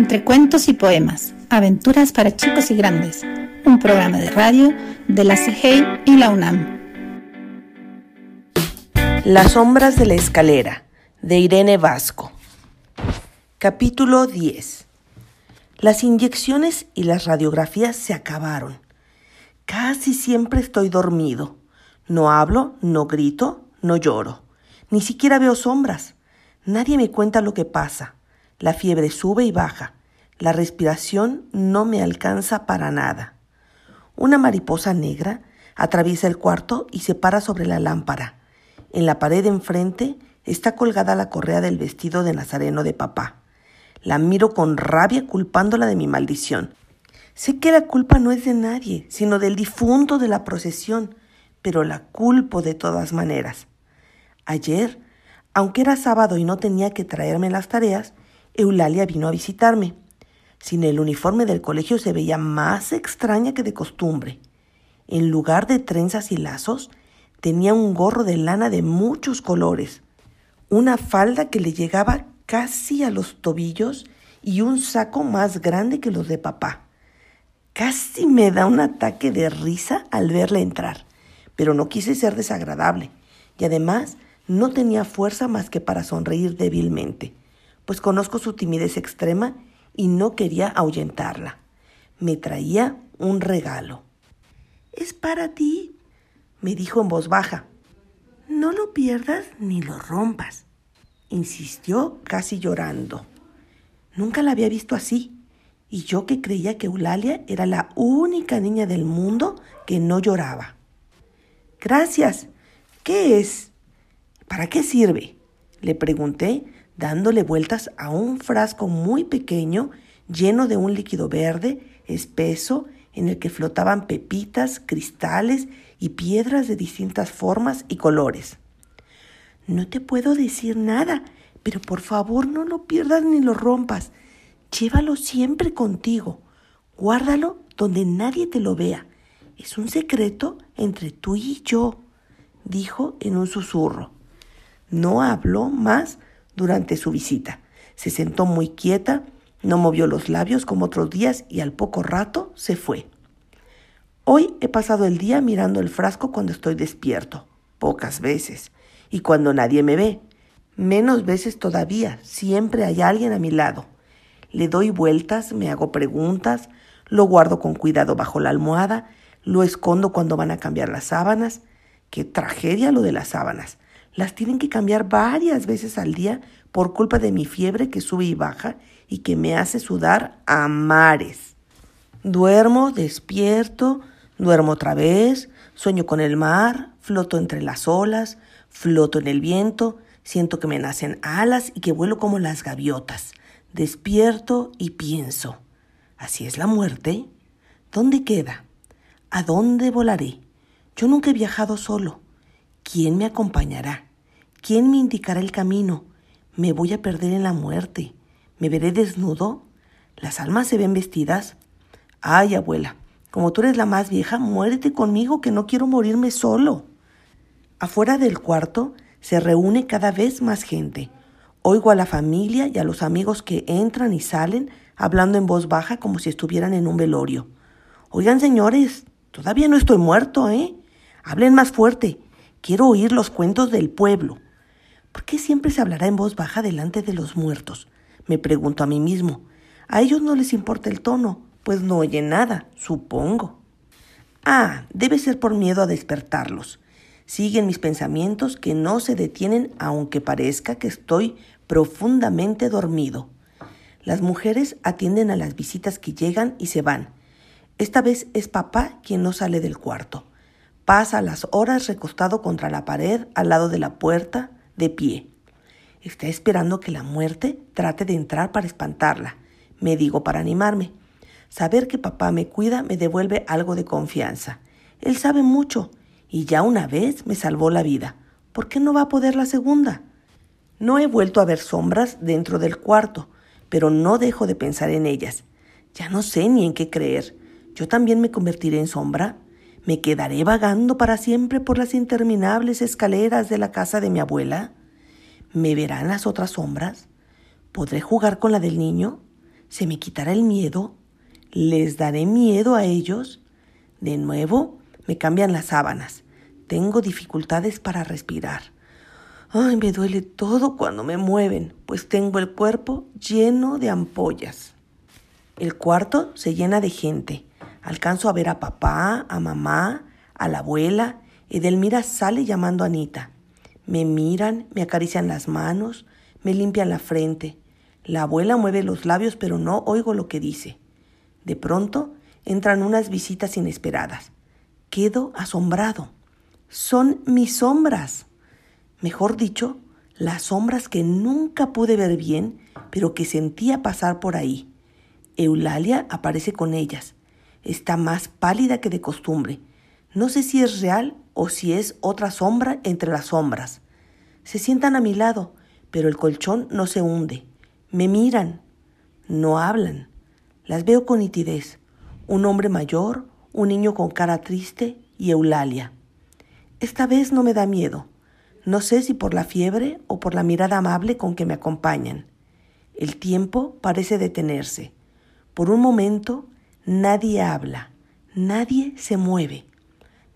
Entre cuentos y poemas, aventuras para chicos y grandes, un programa de radio de la CIGEI y la UNAM. Las sombras de la escalera, de Irene Vasco. Capítulo 10. Las inyecciones y las radiografías se acabaron. Casi siempre estoy dormido. No hablo, no grito, no lloro. Ni siquiera veo sombras. Nadie me cuenta lo que pasa. La fiebre sube y baja. La respiración no me alcanza para nada. Una mariposa negra atraviesa el cuarto y se para sobre la lámpara. En la pared enfrente está colgada la correa del vestido de nazareno de papá. La miro con rabia culpándola de mi maldición. Sé que la culpa no es de nadie, sino del difunto de la procesión, pero la culpo de todas maneras. Ayer, aunque era sábado y no tenía que traerme las tareas, Eulalia vino a visitarme. Sin el uniforme del colegio se veía más extraña que de costumbre. En lugar de trenzas y lazos, tenía un gorro de lana de muchos colores, una falda que le llegaba casi a los tobillos y un saco más grande que los de papá. Casi me da un ataque de risa al verle entrar, pero no quise ser desagradable y además no tenía fuerza más que para sonreír débilmente, pues conozco su timidez extrema y no quería ahuyentarla. Me traía un regalo. Es para ti, me dijo en voz baja. No lo pierdas ni lo rompas insistió casi llorando. Nunca la había visto así, y yo que creía que Eulalia era la única niña del mundo que no lloraba. Gracias. ¿Qué es? ¿Para qué sirve? Le pregunté, dándole vueltas a un frasco muy pequeño lleno de un líquido verde, espeso, en el que flotaban pepitas, cristales y piedras de distintas formas y colores. No te puedo decir nada, pero por favor no lo pierdas ni lo rompas. Llévalo siempre contigo. Guárdalo donde nadie te lo vea. Es un secreto entre tú y yo, dijo en un susurro. No habló más durante su visita. Se sentó muy quieta, no movió los labios como otros días y al poco rato se fue. Hoy he pasado el día mirando el frasco cuando estoy despierto, pocas veces y cuando nadie me ve. Menos veces todavía, siempre hay alguien a mi lado. Le doy vueltas, me hago preguntas, lo guardo con cuidado bajo la almohada, lo escondo cuando van a cambiar las sábanas. Qué tragedia lo de las sábanas. Las tienen que cambiar varias veces al día por culpa de mi fiebre que sube y baja y que me hace sudar a mares. Duermo, despierto, duermo otra vez, sueño con el mar, floto entre las olas, Floto en el viento, siento que me nacen alas y que vuelo como las gaviotas. Despierto y pienso, ¿así es la muerte? ¿Dónde queda? ¿A dónde volaré? Yo nunca he viajado solo. ¿Quién me acompañará? ¿Quién me indicará el camino? ¿Me voy a perder en la muerte? ¿Me veré desnudo? ¿Las almas se ven vestidas? Ay, abuela, como tú eres la más vieja, muérete conmigo que no quiero morirme solo. Afuera del cuarto se reúne cada vez más gente. Oigo a la familia y a los amigos que entran y salen hablando en voz baja como si estuvieran en un velorio. Oigan, señores, todavía no estoy muerto, ¿eh? Hablen más fuerte. Quiero oír los cuentos del pueblo. ¿Por qué siempre se hablará en voz baja delante de los muertos? Me pregunto a mí mismo. A ellos no les importa el tono, pues no oyen nada, supongo. Ah, debe ser por miedo a despertarlos. Siguen mis pensamientos que no se detienen aunque parezca que estoy profundamente dormido. Las mujeres atienden a las visitas que llegan y se van. Esta vez es papá quien no sale del cuarto. Pasa las horas recostado contra la pared al lado de la puerta, de pie. Está esperando que la muerte trate de entrar para espantarla, me digo para animarme. Saber que papá me cuida me devuelve algo de confianza. Él sabe mucho y ya una vez me salvó la vida. ¿Por qué no va a poder la segunda? No he vuelto a ver sombras dentro del cuarto, pero no dejo de pensar en ellas. Ya no sé ni en qué creer. ¿Yo también me convertiré en sombra? ¿Me quedaré vagando para siempre por las interminables escaleras de la casa de mi abuela? ¿Me verán las otras sombras? ¿Podré jugar con la del niño? ¿Se me quitará el miedo? ¿Les daré miedo a ellos? De nuevo, me cambian las sábanas. Tengo dificultades para respirar. Ay, me duele todo cuando me mueven, pues tengo el cuerpo lleno de ampollas. El cuarto se llena de gente. Alcanzo a ver a papá, a mamá, a la abuela. Edelmira sale llamando a Anita. Me miran, me acarician las manos, me limpian la frente. La abuela mueve los labios, pero no oigo lo que dice. De pronto entran unas visitas inesperadas. Quedo asombrado. Son mis sombras. Mejor dicho, las sombras que nunca pude ver bien, pero que sentía pasar por ahí. Eulalia aparece con ellas. Está más pálida que de costumbre. No sé si es real o si es otra sombra entre las sombras. Se sientan a mi lado, pero el colchón no se hunde. Me miran. No hablan. Las veo con nitidez. Un hombre mayor, un niño con cara triste y Eulalia. Esta vez no me da miedo. No sé si por la fiebre o por la mirada amable con que me acompañan. El tiempo parece detenerse. Por un momento nadie habla, nadie se mueve.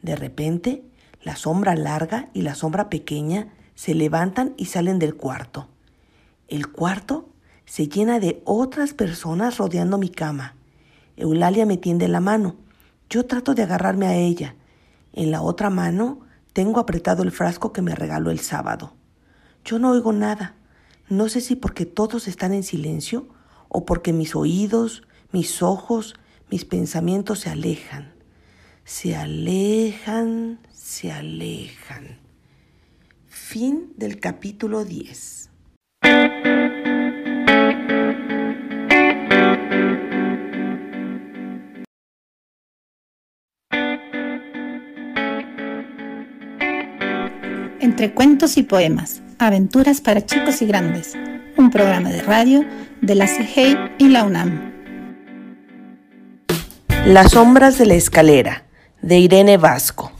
De repente, la sombra larga y la sombra pequeña se levantan y salen del cuarto. El cuarto se llena de otras personas rodeando mi cama. Eulalia me tiende la mano. Yo trato de agarrarme a ella. En la otra mano tengo apretado el frasco que me regaló el sábado. Yo no oigo nada. No sé si porque todos están en silencio o porque mis oídos, mis ojos, mis pensamientos se alejan. Se alejan, se alejan. Fin del capítulo 10. Entre cuentos y poemas, aventuras para chicos y grandes, un programa de radio de la CIGEI y la UNAM. Las sombras de la escalera, de Irene Vasco.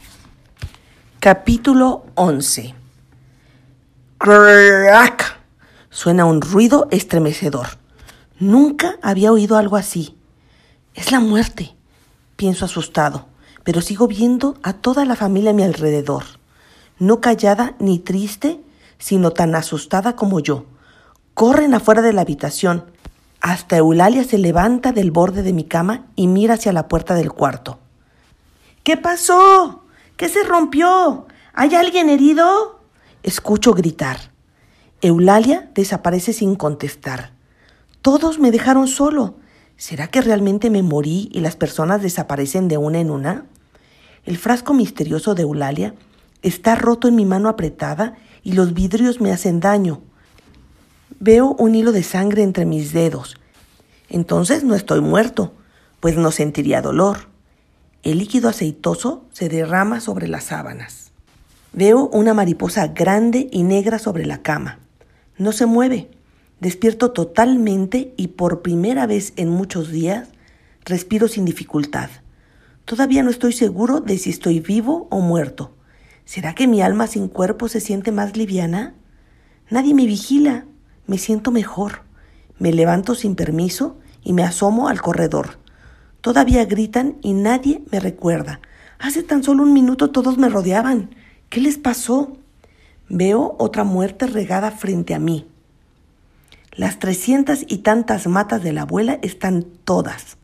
Capítulo 11. ¡Crack! Suena un ruido estremecedor. Nunca había oído algo así. Es la muerte, pienso asustado, pero sigo viendo a toda la familia a mi alrededor no callada ni triste, sino tan asustada como yo. Corren afuera de la habitación. Hasta Eulalia se levanta del borde de mi cama y mira hacia la puerta del cuarto. ¿Qué pasó? ¿Qué se rompió? ¿Hay alguien herido? Escucho gritar. Eulalia desaparece sin contestar. Todos me dejaron solo. ¿Será que realmente me morí y las personas desaparecen de una en una? El frasco misterioso de Eulalia Está roto en mi mano apretada y los vidrios me hacen daño. Veo un hilo de sangre entre mis dedos. Entonces no estoy muerto, pues no sentiría dolor. El líquido aceitoso se derrama sobre las sábanas. Veo una mariposa grande y negra sobre la cama. No se mueve. Despierto totalmente y por primera vez en muchos días respiro sin dificultad. Todavía no estoy seguro de si estoy vivo o muerto. ¿Será que mi alma sin cuerpo se siente más liviana? Nadie me vigila. Me siento mejor. Me levanto sin permiso y me asomo al corredor. Todavía gritan y nadie me recuerda. Hace tan solo un minuto todos me rodeaban. ¿Qué les pasó? Veo otra muerte regada frente a mí. Las trescientas y tantas matas de la abuela están todas,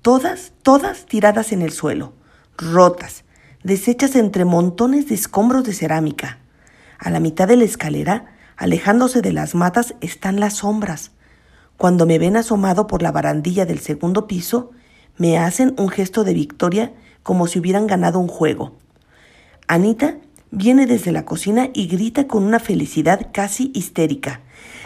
todas, todas tiradas en el suelo, rotas, deshechas entre montones de escombros de cerámica. A la mitad de la escalera, alejándose de las matas, están las sombras. Cuando me ven asomado por la barandilla del segundo piso, me hacen un gesto de victoria como si hubieran ganado un juego. Anita viene desde la cocina y grita con una felicidad casi histérica.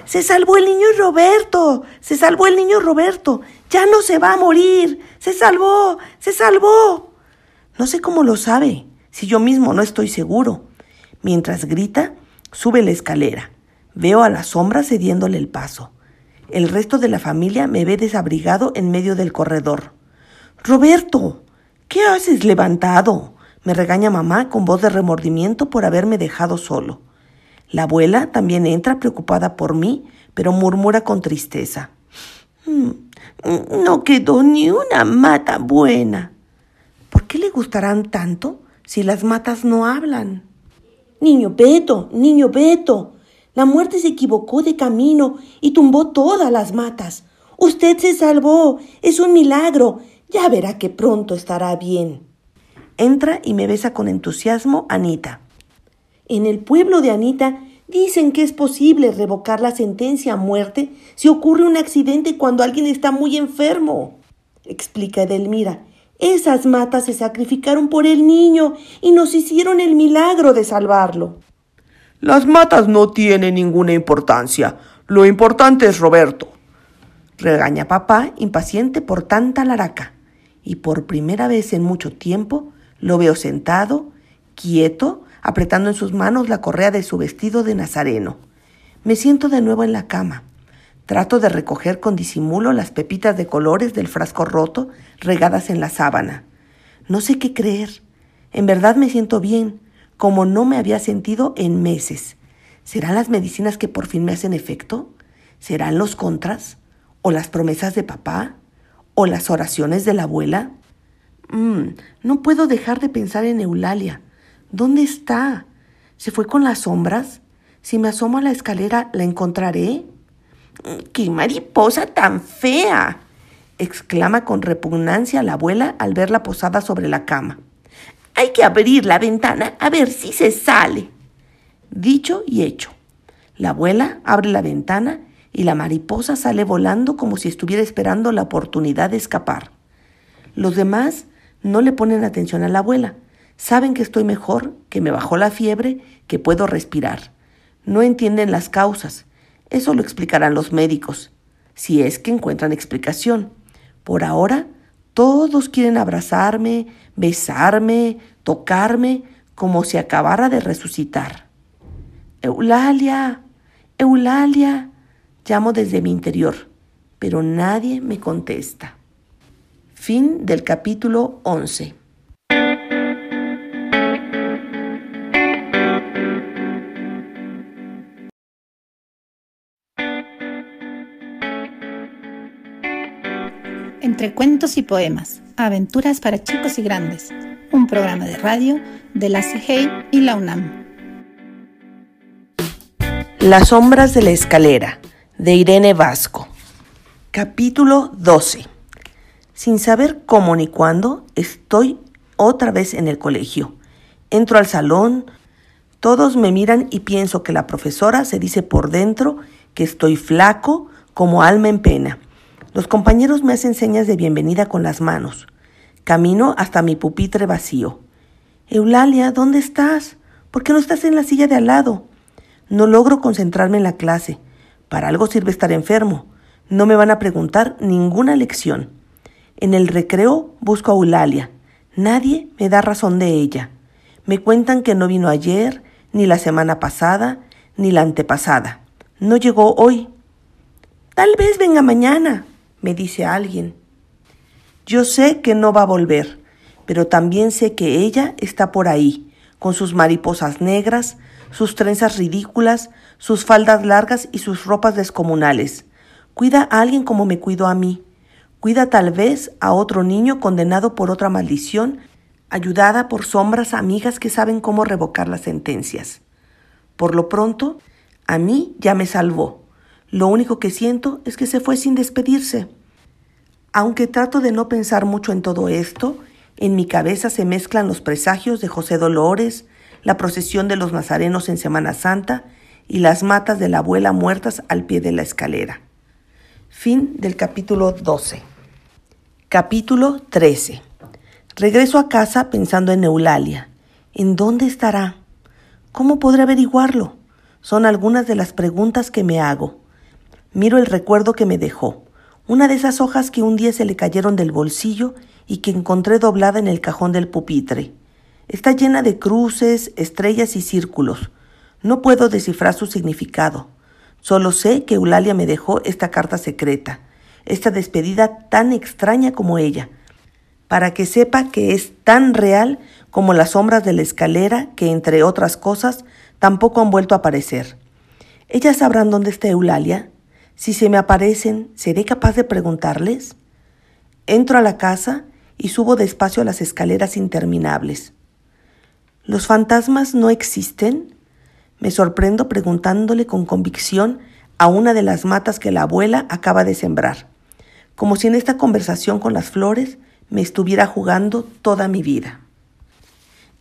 Se salvó el niño Roberto. Se salvó el niño Roberto. Ya no se va a morir. Se salvó. Se salvó. No sé cómo lo sabe, si yo mismo no estoy seguro. Mientras grita, sube la escalera. Veo a la sombra cediéndole el paso. El resto de la familia me ve desabrigado en medio del corredor. Roberto, ¿qué haces levantado? me regaña mamá con voz de remordimiento por haberme dejado solo. La abuela también entra preocupada por mí, pero murmura con tristeza. Mm, no quedó ni una mata buena. ¿Por qué le gustarán tanto si las matas no hablan? Niño Beto, niño Beto, la muerte se equivocó de camino y tumbó todas las matas. Usted se salvó. Es un milagro. Ya verá que pronto estará bien. Entra y me besa con entusiasmo Anita. En el pueblo de Anita dicen que es posible revocar la sentencia a muerte si ocurre un accidente cuando alguien está muy enfermo, explica Edelmira. Esas matas se sacrificaron por el niño y nos hicieron el milagro de salvarlo. Las matas no tienen ninguna importancia. Lo importante es Roberto. Regaña papá, impaciente por tanta laraca. Y por primera vez en mucho tiempo lo veo sentado, quieto, apretando en sus manos la correa de su vestido de nazareno. Me siento de nuevo en la cama. Trato de recoger con disimulo las pepitas de colores del frasco roto regadas en la sábana. No sé qué creer. En verdad me siento bien, como no me había sentido en meses. ¿Serán las medicinas que por fin me hacen efecto? ¿Serán los contras? ¿O las promesas de papá? ¿O las oraciones de la abuela? Mm, no puedo dejar de pensar en Eulalia. ¿Dónde está? ¿Se fue con las sombras? Si me asomo a la escalera, ¿la encontraré? Mm, ¡Qué mariposa tan fea! exclama con repugnancia la abuela al verla posada sobre la cama. Hay que abrir la ventana a ver si se sale. Dicho y hecho. La abuela abre la ventana y la mariposa sale volando como si estuviera esperando la oportunidad de escapar. Los demás no le ponen atención a la abuela. Saben que estoy mejor, que me bajó la fiebre, que puedo respirar. No entienden las causas. Eso lo explicarán los médicos, si es que encuentran explicación. Por ahora, todos quieren abrazarme, besarme, tocarme, como si acabara de resucitar. Eulalia, Eulalia, llamo desde mi interior, pero nadie me contesta. Fin del capítulo 11. Entre cuentos y poemas, aventuras para chicos y grandes, un programa de radio de la CIGEI y la UNAM. Las sombras de la escalera, de Irene Vasco. Capítulo 12. Sin saber cómo ni cuándo, estoy otra vez en el colegio. Entro al salón, todos me miran y pienso que la profesora se dice por dentro que estoy flaco como alma en pena los compañeros me hacen señas de bienvenida con las manos. Camino hasta mi pupitre vacío. Eulalia, ¿dónde estás? ¿Por qué no estás en la silla de al lado? No logro concentrarme en la clase. Para algo sirve estar enfermo. No me van a preguntar ninguna lección. En el recreo busco a Eulalia. Nadie me da razón de ella. Me cuentan que no vino ayer, ni la semana pasada, ni la antepasada. No llegó hoy. Tal vez venga mañana, me dice alguien. Yo sé que no va a volver, pero también sé que ella está por ahí, con sus mariposas negras, sus trenzas ridículas, sus faldas largas y sus ropas descomunales. Cuida a alguien como me cuido a mí. Cuida tal vez a otro niño condenado por otra maldición, ayudada por sombras amigas que saben cómo revocar las sentencias. Por lo pronto, a mí ya me salvó. Lo único que siento es que se fue sin despedirse. Aunque trato de no pensar mucho en todo esto, en mi cabeza se mezclan los presagios de José Dolores, la procesión de los nazarenos en Semana Santa y las matas de la abuela muertas al pie de la escalera. Fin del capítulo 12. Capítulo 13. Regreso a casa pensando en Eulalia. ¿En dónde estará? ¿Cómo podré averiguarlo? Son algunas de las preguntas que me hago. Miro el recuerdo que me dejó una de esas hojas que un día se le cayeron del bolsillo y que encontré doblada en el cajón del pupitre. Está llena de cruces, estrellas y círculos. No puedo descifrar su significado. Solo sé que Eulalia me dejó esta carta secreta, esta despedida tan extraña como ella, para que sepa que es tan real como las sombras de la escalera que, entre otras cosas, tampoco han vuelto a aparecer. ¿Ellas sabrán dónde está Eulalia? Si se me aparecen, ¿seré capaz de preguntarles? Entro a la casa y subo despacio a las escaleras interminables. ¿Los fantasmas no existen? Me sorprendo preguntándole con convicción a una de las matas que la abuela acaba de sembrar, como si en esta conversación con las flores me estuviera jugando toda mi vida.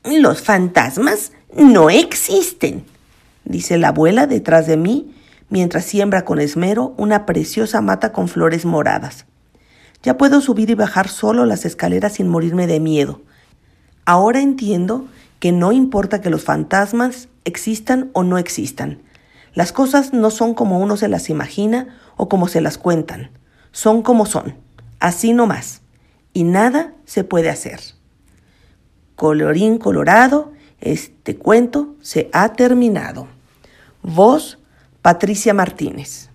Los fantasmas no existen, dice la abuela detrás de mí mientras siembra con esmero una preciosa mata con flores moradas. Ya puedo subir y bajar solo las escaleras sin morirme de miedo. Ahora entiendo que no importa que los fantasmas existan o no existan. Las cosas no son como uno se las imagina o como se las cuentan. Son como son. Así no más. Y nada se puede hacer. Colorín colorado, este cuento se ha terminado. Voz Patricia Martínez.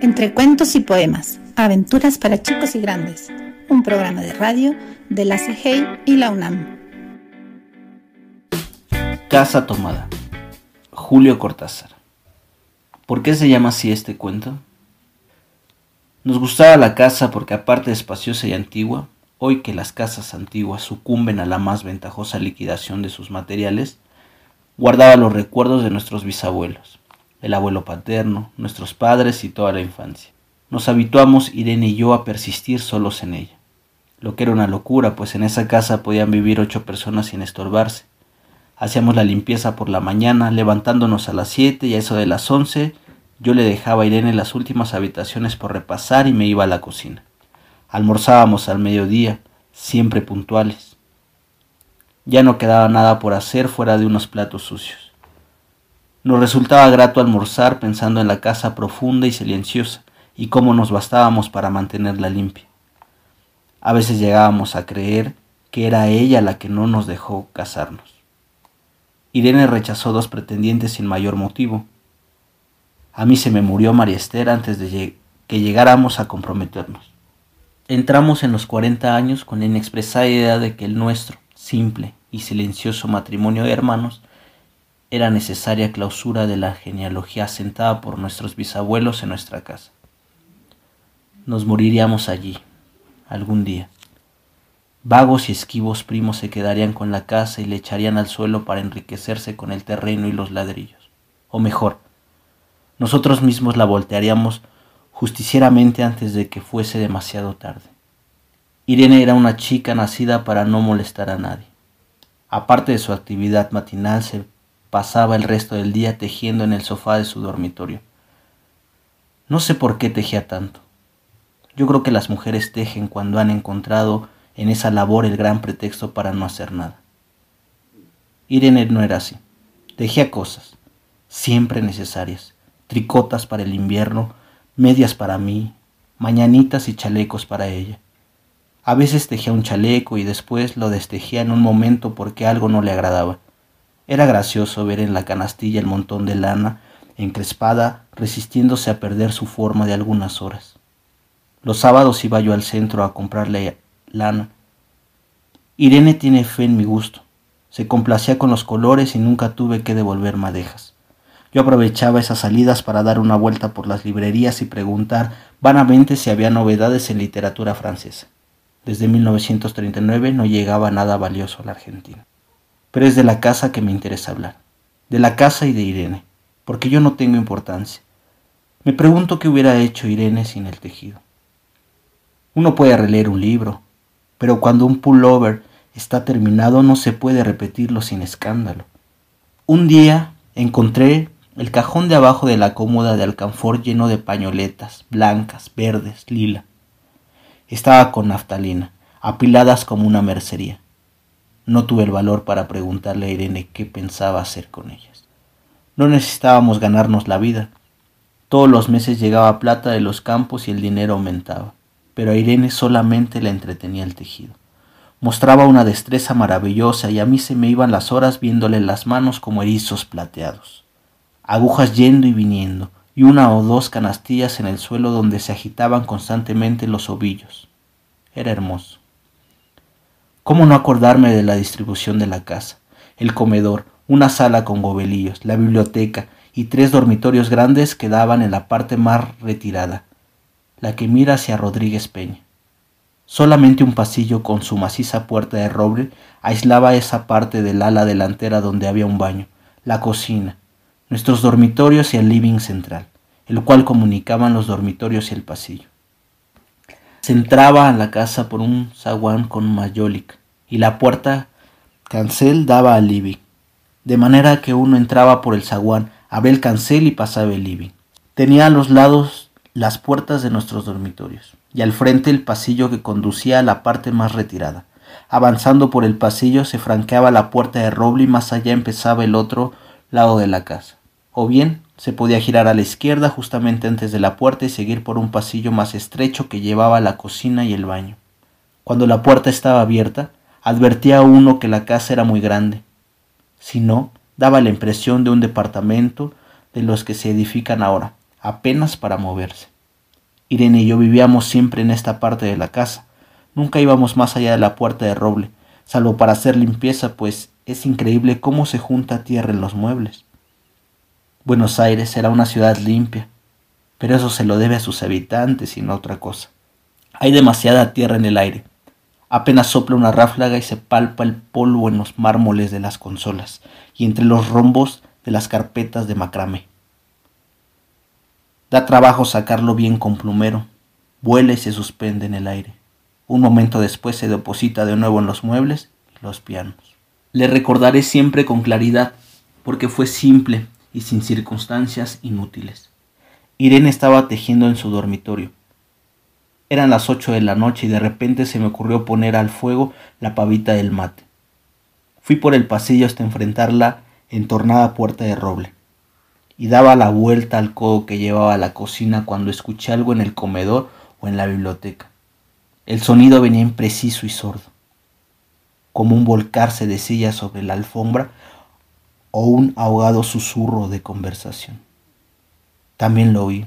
Entre cuentos y poemas, aventuras para chicos y grandes, un programa de radio de la CIGEI y la UNAM. Casa tomada. Julio Cortázar. ¿Por qué se llama así este cuento? Nos gustaba la casa porque aparte de espaciosa y antigua, hoy que las casas antiguas sucumben a la más ventajosa liquidación de sus materiales, guardaba los recuerdos de nuestros bisabuelos, el abuelo paterno, nuestros padres y toda la infancia. Nos habituamos Irene y yo a persistir solos en ella, lo que era una locura, pues en esa casa podían vivir ocho personas sin estorbarse. Hacíamos la limpieza por la mañana, levantándonos a las siete y a eso de las once yo le dejaba a Irene las últimas habitaciones por repasar y me iba a la cocina. Almorzábamos al mediodía, siempre puntuales. Ya no quedaba nada por hacer fuera de unos platos sucios. Nos resultaba grato almorzar pensando en la casa profunda y silenciosa y cómo nos bastábamos para mantenerla limpia. A veces llegábamos a creer que era ella la que no nos dejó casarnos. Irene rechazó dos pretendientes sin mayor motivo, a mí se me murió María Esther antes de que llegáramos a comprometernos. Entramos en los 40 años con la inexpresada idea de que el nuestro, simple y silencioso matrimonio de hermanos, era necesaria clausura de la genealogía asentada por nuestros bisabuelos en nuestra casa. Nos moriríamos allí, algún día. Vagos y esquivos primos se quedarían con la casa y le echarían al suelo para enriquecerse con el terreno y los ladrillos. O mejor, nosotros mismos la voltearíamos justicieramente antes de que fuese demasiado tarde. Irene era una chica nacida para no molestar a nadie. Aparte de su actividad matinal, se pasaba el resto del día tejiendo en el sofá de su dormitorio. No sé por qué tejía tanto. Yo creo que las mujeres tejen cuando han encontrado en esa labor el gran pretexto para no hacer nada. Irene no era así. Tejía cosas, siempre necesarias, tricotas para el invierno, medias para mí, mañanitas y chalecos para ella. A veces tejía un chaleco y después lo destejía en un momento porque algo no le agradaba. Era gracioso ver en la canastilla el montón de lana encrespada resistiéndose a perder su forma de algunas horas. Los sábados iba yo al centro a comprarle lana. Irene tiene fe en mi gusto. Se complacía con los colores y nunca tuve que devolver madejas. Yo aprovechaba esas salidas para dar una vuelta por las librerías y preguntar vanamente si había novedades en literatura francesa. Desde 1939 no llegaba nada valioso a la Argentina. Pero es de la casa que me interesa hablar. De la casa y de Irene, porque yo no tengo importancia. Me pregunto qué hubiera hecho Irene sin el tejido. Uno puede releer un libro, pero cuando un pullover está terminado no se puede repetirlo sin escándalo. Un día encontré el cajón de abajo de la cómoda de alcanfor lleno de pañoletas, blancas, verdes, lila. Estaba con naftalina, apiladas como una mercería. No tuve el valor para preguntarle a Irene qué pensaba hacer con ellas. No necesitábamos ganarnos la vida. Todos los meses llegaba plata de los campos y el dinero aumentaba, pero a Irene solamente le entretenía el tejido. Mostraba una destreza maravillosa y a mí se me iban las horas viéndole las manos como erizos plateados agujas yendo y viniendo, y una o dos canastillas en el suelo donde se agitaban constantemente los ovillos. Era hermoso. ¿Cómo no acordarme de la distribución de la casa? El comedor, una sala con gobelillos, la biblioteca y tres dormitorios grandes que daban en la parte más retirada, la que mira hacia Rodríguez Peña. Solamente un pasillo con su maciza puerta de roble aislaba esa parte del ala delantera donde había un baño, la cocina, nuestros dormitorios y el living central, el cual comunicaban los dormitorios y el pasillo. Se entraba a la casa por un zaguán con mayólica y la puerta cancel daba al living, de manera que uno entraba por el zaguán, abría el cancel y pasaba el living. Tenía a los lados las puertas de nuestros dormitorios y al frente el pasillo que conducía a la parte más retirada. Avanzando por el pasillo se franqueaba la puerta de roble y más allá empezaba el otro lado de la casa. O bien se podía girar a la izquierda justamente antes de la puerta y seguir por un pasillo más estrecho que llevaba a la cocina y el baño. Cuando la puerta estaba abierta, advertía a uno que la casa era muy grande. Si no, daba la impresión de un departamento de los que se edifican ahora, apenas para moverse. Irene y yo vivíamos siempre en esta parte de la casa. Nunca íbamos más allá de la puerta de roble, salvo para hacer limpieza, pues es increíble cómo se junta tierra en los muebles. Buenos Aires era una ciudad limpia, pero eso se lo debe a sus habitantes y no otra cosa. Hay demasiada tierra en el aire. Apenas sopla una ráflaga y se palpa el polvo en los mármoles de las consolas y entre los rombos de las carpetas de macramé. Da trabajo sacarlo bien con plumero. Vuela y se suspende en el aire. Un momento después se deposita de nuevo en los muebles y los pianos. Le recordaré siempre con claridad, porque fue simple y sin circunstancias inútiles. Irene estaba tejiendo en su dormitorio. Eran las ocho de la noche y de repente se me ocurrió poner al fuego la pavita del mate. Fui por el pasillo hasta enfrentar la entornada puerta de roble y daba la vuelta al codo que llevaba a la cocina cuando escuché algo en el comedor o en la biblioteca. El sonido venía impreciso y sordo, como un volcarse de silla sobre la alfombra o un ahogado susurro de conversación. También lo oí,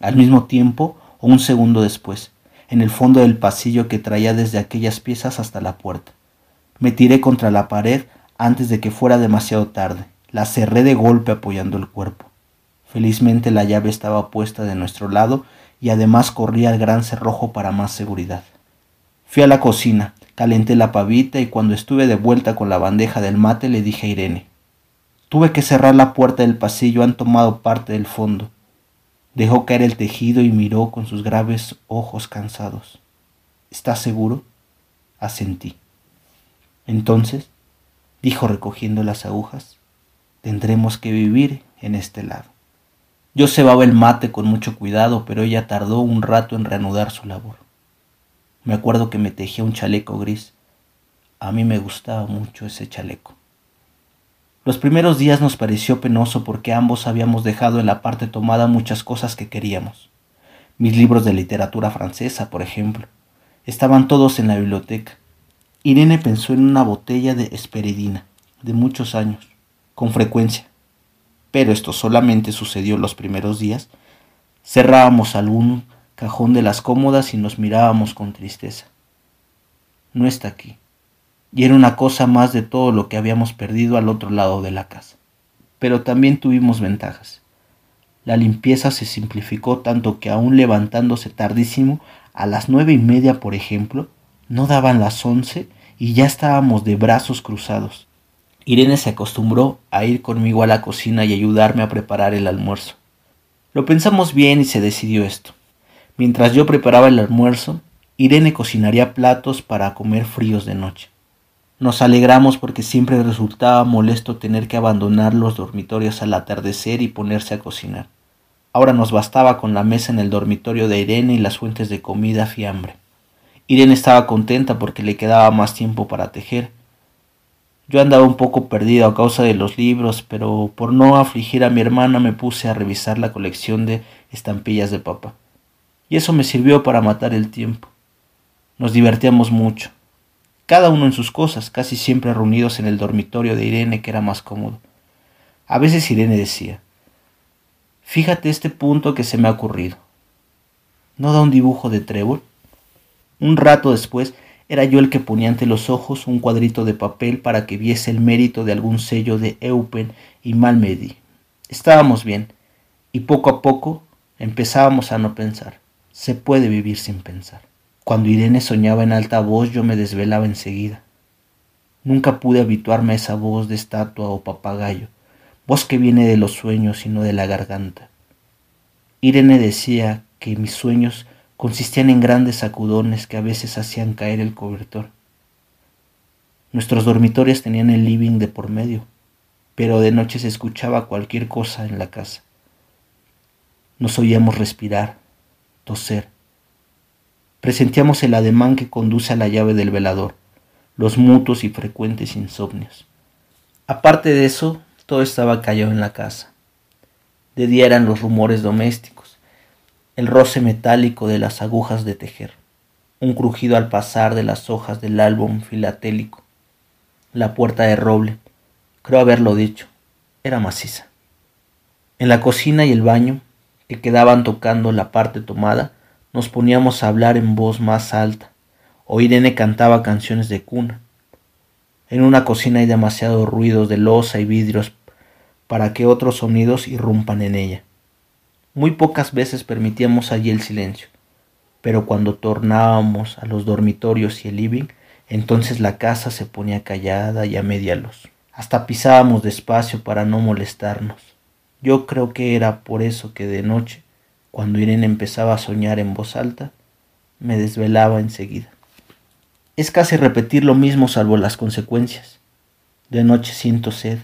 al mismo tiempo o un segundo después, en el fondo del pasillo que traía desde aquellas piezas hasta la puerta. Me tiré contra la pared antes de que fuera demasiado tarde la cerré de golpe apoyando el cuerpo. Felizmente la llave estaba puesta de nuestro lado y además corría el gran cerrojo para más seguridad. Fui a la cocina, calenté la pavita y cuando estuve de vuelta con la bandeja del mate le dije a Irene, tuve que cerrar la puerta del pasillo, han tomado parte del fondo. Dejó caer el tejido y miró con sus graves ojos cansados. ¿Estás seguro? Asentí. Entonces, dijo recogiendo las agujas, tendremos que vivir en este lado. Yo cebaba el mate con mucho cuidado, pero ella tardó un rato en reanudar su labor. Me acuerdo que me tejía un chaleco gris. A mí me gustaba mucho ese chaleco. Los primeros días nos pareció penoso porque ambos habíamos dejado en la parte tomada muchas cosas que queríamos. Mis libros de literatura francesa, por ejemplo, estaban todos en la biblioteca. Irene pensó en una botella de esperidina, de muchos años con frecuencia, pero esto solamente sucedió los primeros días, cerrábamos algún cajón de las cómodas y nos mirábamos con tristeza. No está aquí. Y era una cosa más de todo lo que habíamos perdido al otro lado de la casa. Pero también tuvimos ventajas. La limpieza se simplificó tanto que aún levantándose tardísimo, a las nueve y media, por ejemplo, no daban las once y ya estábamos de brazos cruzados, Irene se acostumbró a ir conmigo a la cocina y ayudarme a preparar el almuerzo. Lo pensamos bien y se decidió esto. Mientras yo preparaba el almuerzo, Irene cocinaría platos para comer fríos de noche. Nos alegramos porque siempre resultaba molesto tener que abandonar los dormitorios al atardecer y ponerse a cocinar. Ahora nos bastaba con la mesa en el dormitorio de Irene y las fuentes de comida fiambre. Irene estaba contenta porque le quedaba más tiempo para tejer, yo andaba un poco perdido a causa de los libros, pero por no afligir a mi hermana me puse a revisar la colección de estampillas de papá. Y eso me sirvió para matar el tiempo. Nos divertíamos mucho, cada uno en sus cosas, casi siempre reunidos en el dormitorio de Irene, que era más cómodo. A veces Irene decía, Fíjate este punto que se me ha ocurrido. ¿No da un dibujo de trébol? Un rato después era yo el que ponía ante los ojos un cuadrito de papel para que viese el mérito de algún sello de Eupen y Malmedy. Estábamos bien, y poco a poco empezábamos a no pensar. Se puede vivir sin pensar. Cuando Irene soñaba en alta voz yo me desvelaba enseguida. Nunca pude habituarme a esa voz de estatua o papagayo, voz que viene de los sueños y no de la garganta. Irene decía que mis sueños consistían en grandes sacudones que a veces hacían caer el cobertor. Nuestros dormitorios tenían el living de por medio, pero de noche se escuchaba cualquier cosa en la casa. Nos oíamos respirar, toser. Presentíamos el ademán que conduce a la llave del velador los mutuos y frecuentes insomnios. Aparte de eso, todo estaba callado en la casa. De día eran los rumores domésticos, el roce metálico de las agujas de tejer, un crujido al pasar de las hojas del álbum filatélico, la puerta de roble, creo haberlo dicho, era maciza. En la cocina y el baño, que quedaban tocando la parte tomada, nos poníamos a hablar en voz más alta, o Irene cantaba canciones de cuna. En una cocina hay demasiado ruido de losa y vidrios para que otros sonidos irrumpan en ella. Muy pocas veces permitíamos allí el silencio, pero cuando tornábamos a los dormitorios y el living, entonces la casa se ponía callada y a media luz. Hasta pisábamos despacio para no molestarnos. Yo creo que era por eso que de noche, cuando Irene empezaba a soñar en voz alta, me desvelaba enseguida. Es casi repetir lo mismo salvo las consecuencias. De noche siento sed,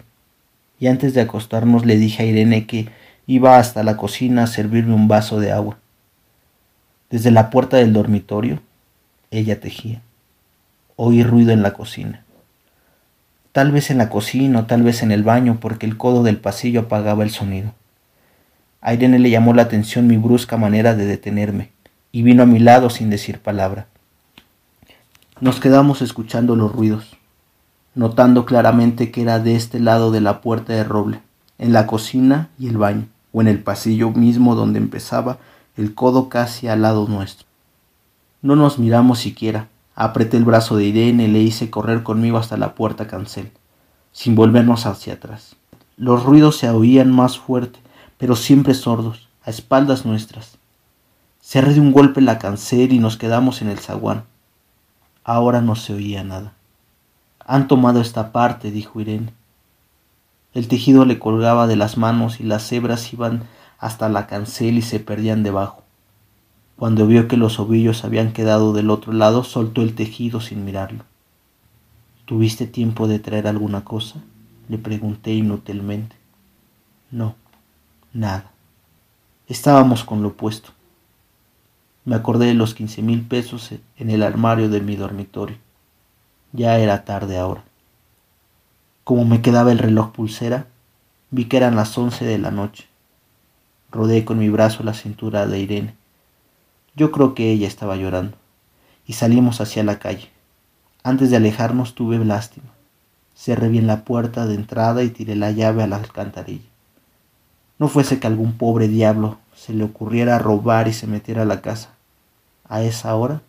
y antes de acostarnos le dije a Irene que iba hasta la cocina a servirme un vaso de agua. Desde la puerta del dormitorio, ella tejía. Oí ruido en la cocina. Tal vez en la cocina o tal vez en el baño, porque el codo del pasillo apagaba el sonido. A Irene le llamó la atención mi brusca manera de detenerme, y vino a mi lado sin decir palabra. Nos quedamos escuchando los ruidos, notando claramente que era de este lado de la puerta de roble, en la cocina y el baño, o en el pasillo mismo donde empezaba el codo casi al lado nuestro. No nos miramos siquiera. Apreté el brazo de Irene y le hice correr conmigo hasta la puerta cancel, sin volvernos hacia atrás. Los ruidos se oían más fuerte, pero siempre sordos, a espaldas nuestras. Cerré de un golpe la cancel y nos quedamos en el zaguán. Ahora no se oía nada. Han tomado esta parte, dijo Irene. El tejido le colgaba de las manos y las hebras iban hasta la cancel y se perdían debajo. Cuando vio que los ovillos habían quedado del otro lado, soltó el tejido sin mirarlo. ¿Tuviste tiempo de traer alguna cosa? Le pregunté inútilmente. No, nada. Estábamos con lo puesto. Me acordé de los quince mil pesos en el armario de mi dormitorio. Ya era tarde ahora. Como me quedaba el reloj pulsera, vi que eran las once de la noche. Rodé con mi brazo la cintura de Irene. Yo creo que ella estaba llorando. Y salimos hacia la calle. Antes de alejarnos tuve lástima. Cerré bien la puerta de entrada y tiré la llave a la alcantarilla. No fuese que algún pobre diablo se le ocurriera robar y se metiera a la casa a esa hora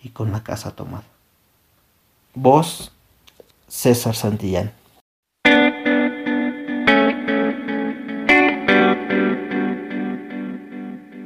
y con la casa tomada. Vos, César Santillán.